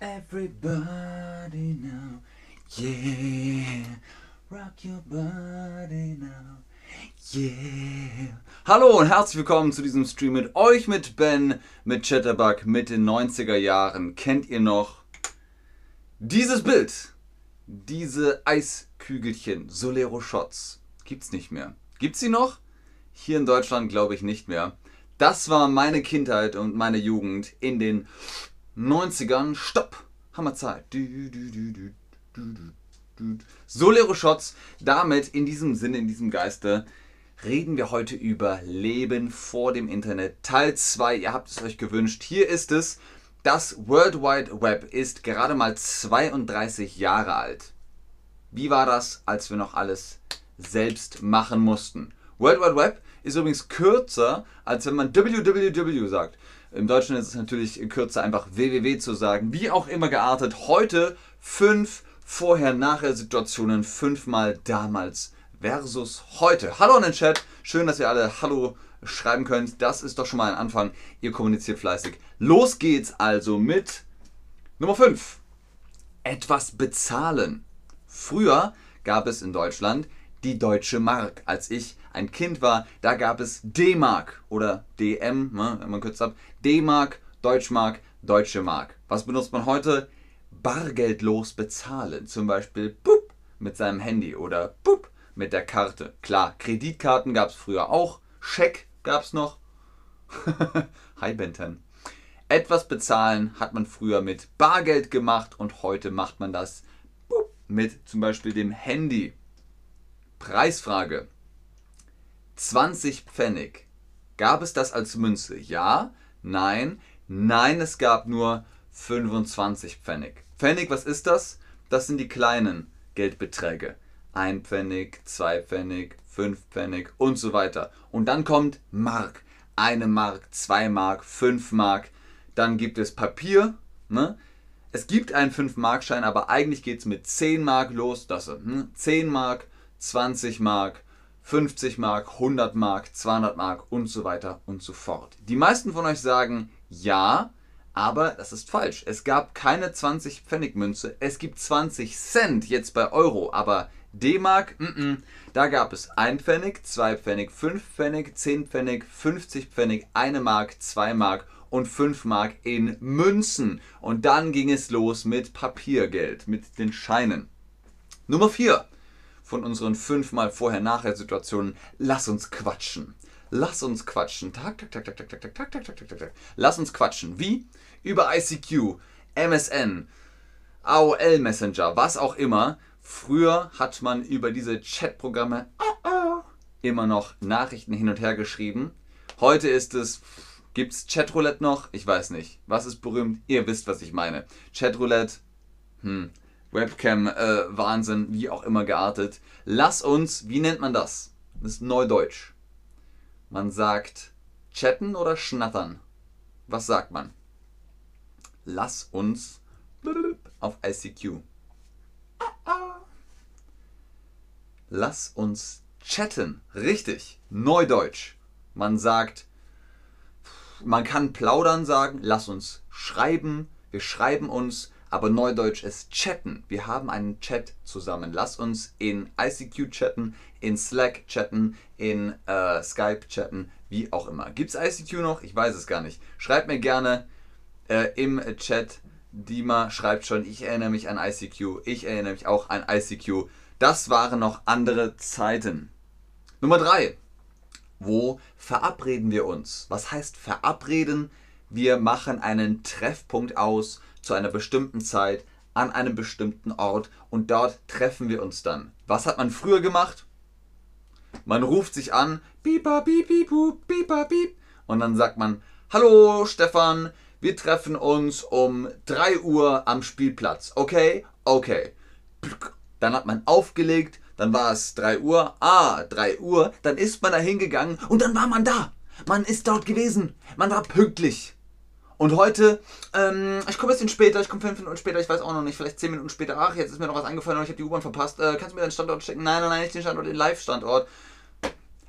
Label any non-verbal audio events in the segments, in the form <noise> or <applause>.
Everybody now, yeah, rock your body now, yeah. Hallo und herzlich willkommen zu diesem Stream mit euch, mit Ben, mit Chatterbug, mit den 90er Jahren. Kennt ihr noch dieses Bild? Diese Eiskügelchen, Solero Shots. Gibt's nicht mehr. Gibt's sie noch? Hier in Deutschland glaube ich nicht mehr. Das war meine Kindheit und meine Jugend in den 90ern. Stopp! Hammerzeit. Solero Shots. Damit, in diesem Sinne, in diesem Geiste, reden wir heute über Leben vor dem Internet. Teil 2. Ihr habt es euch gewünscht. Hier ist es. Das World Wide Web ist gerade mal 32 Jahre alt. Wie war das, als wir noch alles selbst machen mussten? World Wide Web ist übrigens kürzer, als wenn man www sagt. Im Deutschen ist es natürlich kürzer, einfach www zu sagen. Wie auch immer geartet. Heute fünf Vorher-Nachher-Situationen. Fünfmal damals versus heute. Hallo in den Chat. Schön, dass ihr alle Hallo schreiben könnt. Das ist doch schon mal ein Anfang. Ihr kommuniziert fleißig. Los geht's also mit Nummer 5. Etwas bezahlen. Früher gab es in Deutschland die deutsche Mark. Als ich ein Kind war, da gab es D-Mark oder DM, ne, wenn man kürzt ab. D-Mark, Deutschmark, Deutsche Mark. Was benutzt man heute? Bargeldlos bezahlen. Zum Beispiel boop, mit seinem Handy oder boop, mit der Karte. Klar, Kreditkarten gab es früher auch. Scheck gab es noch. <laughs> Hi Benten. Etwas bezahlen hat man früher mit Bargeld gemacht und heute macht man das mit zum Beispiel dem Handy. Preisfrage. 20 Pfennig. Gab es das als Münze? Ja? Nein? Nein, es gab nur 25 Pfennig. Pfennig, was ist das? Das sind die kleinen Geldbeträge. Ein Pfennig, zwei Pfennig, fünf Pfennig und so weiter. Und dann kommt Mark. Eine Mark, zwei Mark, fünf Mark. Dann gibt es Papier. Ne? Es gibt einen 5-Mark-Schein, aber eigentlich geht es mit 10 Mark los. Das hm? 10 Mark, 20 Mark, 50 Mark, 100 Mark, 200 Mark und so weiter und so fort. Die meisten von euch sagen ja, aber das ist falsch. Es gab keine 20 Pfennig Münze, es gibt 20 Cent jetzt bei Euro, aber D-Mark, da gab es 1 Pfennig, 2 Pfennig, 5 Pfennig, 10 Pfennig, 50 Pfennig, 1 Mark, 2 Mark und 5 Mark in Münzen. Und dann ging es los mit Papiergeld, mit den Scheinen. Nummer 4 von unseren fünfmal Vorher-Nachher-Situationen. Lass uns quatschen. Lass uns quatschen. Tak, tak, tak, tak, tak, tak, tak, tak, tak, tak, tak, tak. Lass uns quatschen. Wie? Über ICQ, MSN, AOL Messenger, was auch immer. Früher hat man über diese Chatprogramme immer noch Nachrichten hin und her geschrieben. Heute ist es, gibt's Chatroulette noch? Ich weiß nicht. Was ist berühmt? Ihr wisst, was ich meine. Chatroulette, hm, Webcam-Wahnsinn, äh, wie auch immer geartet. Lass uns, wie nennt man das? Das ist Neudeutsch. Man sagt chatten oder schnattern. Was sagt man? Lass uns auf ICQ. Lass uns chatten. Richtig. Neudeutsch. Man sagt, man kann plaudern sagen, lass uns schreiben. Wir schreiben uns aber Neudeutsch ist chatten. Wir haben einen Chat zusammen. Lass uns in ICQ chatten, in Slack chatten, in äh, Skype chatten, wie auch immer. Gibt es ICQ noch? Ich weiß es gar nicht. Schreibt mir gerne äh, im Chat. Dima schreibt schon, ich erinnere mich an ICQ. Ich erinnere mich auch an ICQ. Das waren noch andere Zeiten. Nummer 3. Wo verabreden wir uns? Was heißt verabreden? Wir machen einen Treffpunkt aus zu einer bestimmten Zeit an einem bestimmten Ort und dort treffen wir uns dann. Was hat man früher gemacht? Man ruft sich an, bipa, piep, piep, pipa, piep, und dann sagt man, hallo Stefan, wir treffen uns um 3 Uhr am Spielplatz. Okay? Okay. Dann hat man aufgelegt, dann war es 3 Uhr. Ah, 3 Uhr. Dann ist man da hingegangen und dann war man da. Man ist dort gewesen. Man war pünktlich. Und heute, ähm, ich komme ein bisschen später, ich komme fünf Minuten später, ich weiß auch noch nicht, vielleicht zehn Minuten später. Ach, jetzt ist mir noch was angefallen und ich habe die U-Bahn verpasst. Äh, kannst du mir deinen Standort schicken? Nein, nein, nein, nicht den Standort, den Live-Standort.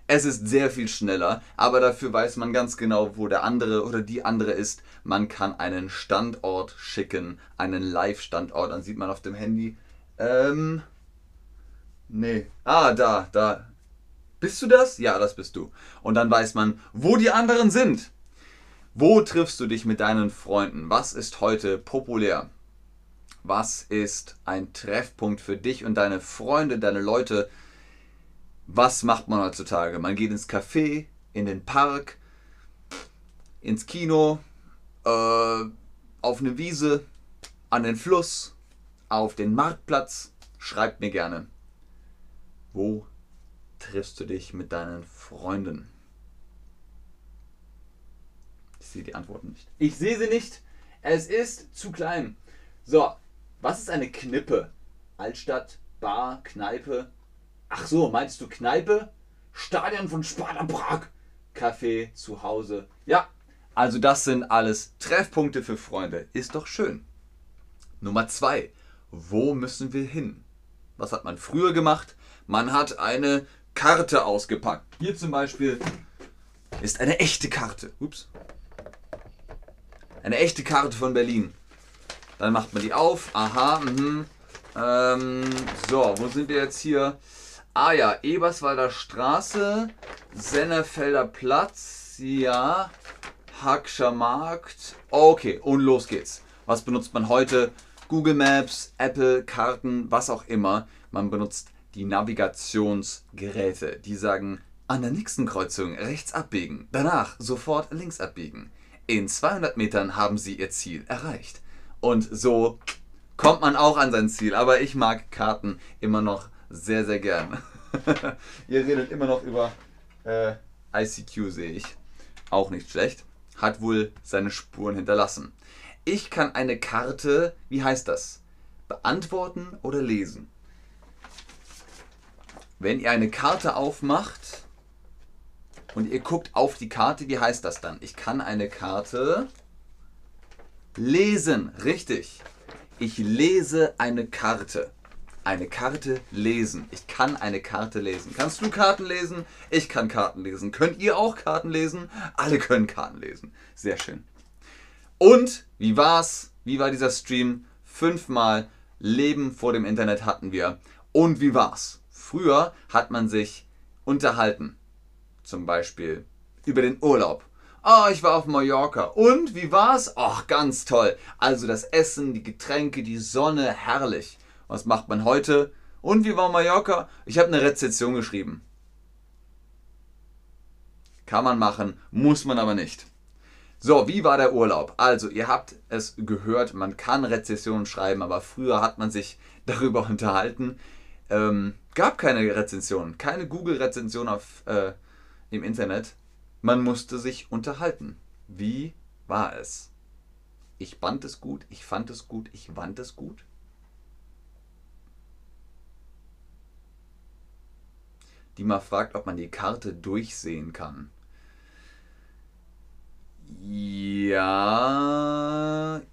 Es ist sehr viel schneller, aber dafür weiß man ganz genau, wo der andere oder die andere ist. Man kann einen Standort schicken, einen Live-Standort. Dann sieht man auf dem Handy. Ähm. Nee. Ah, da, da. Bist du das? Ja, das bist du. Und dann weiß man, wo die anderen sind. Wo triffst du dich mit deinen Freunden? Was ist heute populär? Was ist ein Treffpunkt für dich und deine Freunde, deine Leute? was macht man heutzutage? Man geht ins Café, in den Park, ins Kino, äh, auf eine Wiese, an den Fluss, auf den Marktplatz. Schreibt mir gerne. Wo triffst du dich mit deinen Freunden? Ich sehe die Antworten nicht. Ich sehe sie nicht. Es ist zu klein. So, was ist eine Knippe? Altstadt, Bar, Kneipe, Ach so, meinst du Kneipe? Stadion von Sparta Prag. Café zu Hause. Ja, also das sind alles Treffpunkte für Freunde. Ist doch schön. Nummer zwei. Wo müssen wir hin? Was hat man früher gemacht? Man hat eine Karte ausgepackt. Hier zum Beispiel ist eine echte Karte. Ups. Eine echte Karte von Berlin. Dann macht man die auf. Aha. Mhm. Ähm, so, wo sind wir jetzt hier? Ah ja, Eberswalder Straße, Sennefelder Platz, ja, Hackscher Markt. Okay, und los geht's. Was benutzt man heute? Google Maps, Apple, Karten, was auch immer. Man benutzt die Navigationsgeräte. Die sagen, an der nächsten Kreuzung rechts abbiegen, danach sofort links abbiegen. In 200 Metern haben Sie Ihr Ziel erreicht. Und so kommt man auch an sein Ziel. Aber ich mag Karten immer noch sehr, sehr gern. <laughs> Ihr redet immer noch über äh, ICQ, sehe ich. Auch nicht schlecht. Hat wohl seine Spuren hinterlassen. Ich kann eine Karte, wie heißt das? Beantworten oder lesen? Wenn ihr eine Karte aufmacht und ihr guckt auf die Karte, wie heißt das dann? Ich kann eine Karte lesen. Richtig. Ich lese eine Karte eine Karte lesen. Ich kann eine Karte lesen. Kannst du Karten lesen? Ich kann Karten lesen. Könnt ihr auch Karten lesen? Alle können Karten lesen. Sehr schön. Und wie war's? Wie war dieser Stream? Fünfmal Leben vor dem Internet hatten wir. Und wie war's? Früher hat man sich unterhalten. Zum Beispiel über den Urlaub. Oh, ich war auf Mallorca. Und wie war's? Ach, ganz toll. Also das Essen, die Getränke, die Sonne, herrlich. Was macht man heute? Und wie war Mallorca? Ich habe eine Rezession geschrieben. Kann man machen, muss man aber nicht. So, wie war der Urlaub? Also, ihr habt es gehört, man kann Rezessionen schreiben, aber früher hat man sich <laughs> darüber unterhalten. Ähm, gab keine Rezension, keine Google-Rezension äh, im Internet. Man musste sich unterhalten. Wie war es? Ich fand es gut, ich fand es gut, ich wand es gut. die mal fragt, ob man die Karte durchsehen kann. Ja.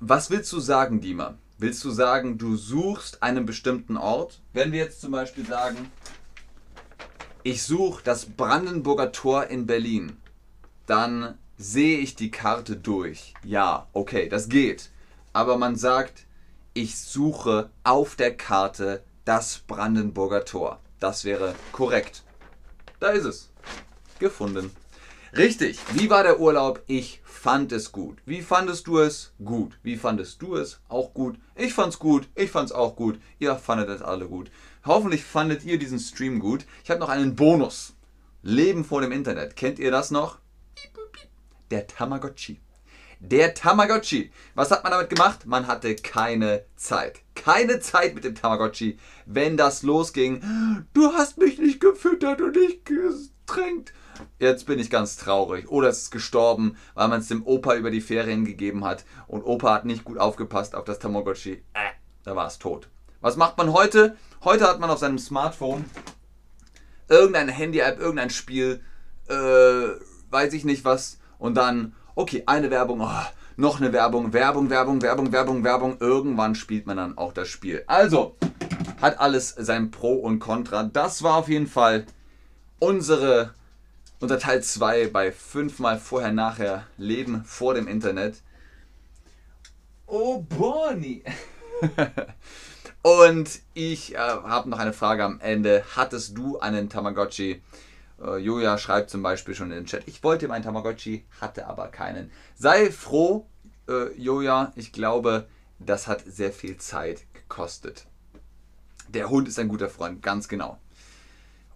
Was willst du sagen, Dima? Willst du sagen, du suchst einen bestimmten Ort? Wenn wir jetzt zum Beispiel sagen, ich suche das Brandenburger Tor in Berlin, dann sehe ich die Karte durch. Ja, okay, das geht. Aber man sagt, ich suche auf der Karte das Brandenburger Tor. Das wäre korrekt. Da ist es. Gefunden. Richtig. Wie war der Urlaub? Ich fand es gut. Wie fandest du es? Gut. Wie fandest du es? Auch gut. Ich fand's gut. Ich fand's auch gut. Ihr fandet es alle gut. Hoffentlich fandet ihr diesen Stream gut. Ich habe noch einen Bonus. Leben vor dem Internet. Kennt ihr das noch? Der Tamagotchi. Der Tamagotchi. Was hat man damit gemacht? Man hatte keine Zeit. Keine Zeit mit dem Tamagotchi. Wenn das losging, du hast mich nicht gefüttert und nicht getränkt. Jetzt bin ich ganz traurig. Oder es ist gestorben, weil man es dem Opa über die Ferien gegeben hat. Und Opa hat nicht gut aufgepasst auf das Tamagotchi. Äh, da war es tot. Was macht man heute? Heute hat man auf seinem Smartphone irgendeine Handy-App, irgendein Spiel, äh, weiß ich nicht was. Und dann okay, eine Werbung, oh, noch eine Werbung, Werbung, Werbung, Werbung, Werbung, Werbung. Irgendwann spielt man dann auch das Spiel. Also, hat alles sein Pro und Contra. Das war auf jeden Fall unsere unser Teil 2 bei 5 mal vorher, nachher Leben vor dem Internet. Oh, Bonnie! <laughs> Und ich äh, habe noch eine Frage am Ende. Hattest du einen Tamagotchi? Äh, Julia schreibt zum Beispiel schon in den Chat, ich wollte meinen Tamagotchi, hatte aber keinen. Sei froh, äh, Julia, ich glaube, das hat sehr viel Zeit gekostet. Der Hund ist ein guter Freund, ganz genau.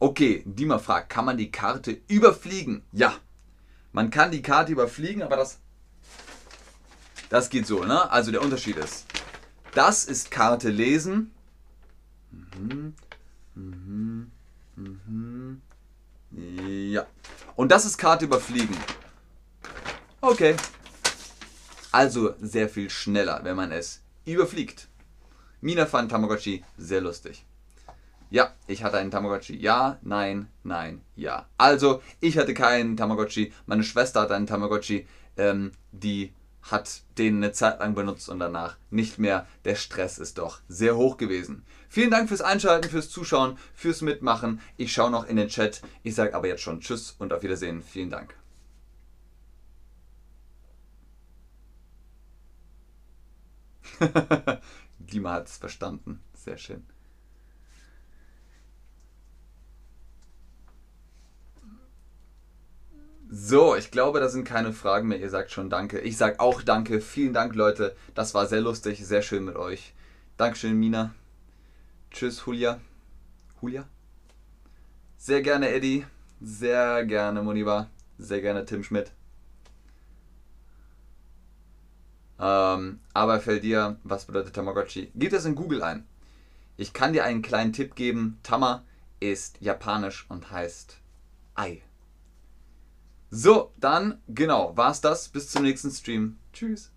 Okay, Dima fragt, kann man die Karte überfliegen? Ja, man kann die Karte überfliegen, aber das, das geht so, ne? Also der Unterschied ist, das ist Karte lesen. Mhm. Mhm. Mhm. Ja. Und das ist Karte überfliegen. Okay. Also sehr viel schneller, wenn man es überfliegt. Mina fand Tamagotchi sehr lustig. Ja, ich hatte einen Tamagotchi. Ja, nein, nein, ja. Also, ich hatte keinen Tamagotchi. Meine Schwester hatte einen Tamagotchi. Ähm, die hat den eine Zeit lang benutzt und danach nicht mehr. Der Stress ist doch sehr hoch gewesen. Vielen Dank fürs Einschalten, fürs Zuschauen, fürs Mitmachen. Ich schaue noch in den Chat. Ich sage aber jetzt schon Tschüss und auf Wiedersehen. Vielen Dank. <laughs> Dima hat es verstanden. Sehr schön. So, ich glaube, da sind keine Fragen mehr. Ihr sagt schon Danke. Ich sage auch Danke. Vielen Dank, Leute. Das war sehr lustig, sehr schön mit euch. Dankeschön, Mina. Tschüss, Julia. Julia? Sehr gerne, Eddie. Sehr gerne, Moniba. Sehr gerne, Tim Schmidt. Ähm, aber fällt dir, was bedeutet Tamagotchi? Gib das in Google ein. Ich kann dir einen kleinen Tipp geben. Tama ist japanisch und heißt Ei. So, dann, genau, war's das. Bis zum nächsten Stream. Tschüss.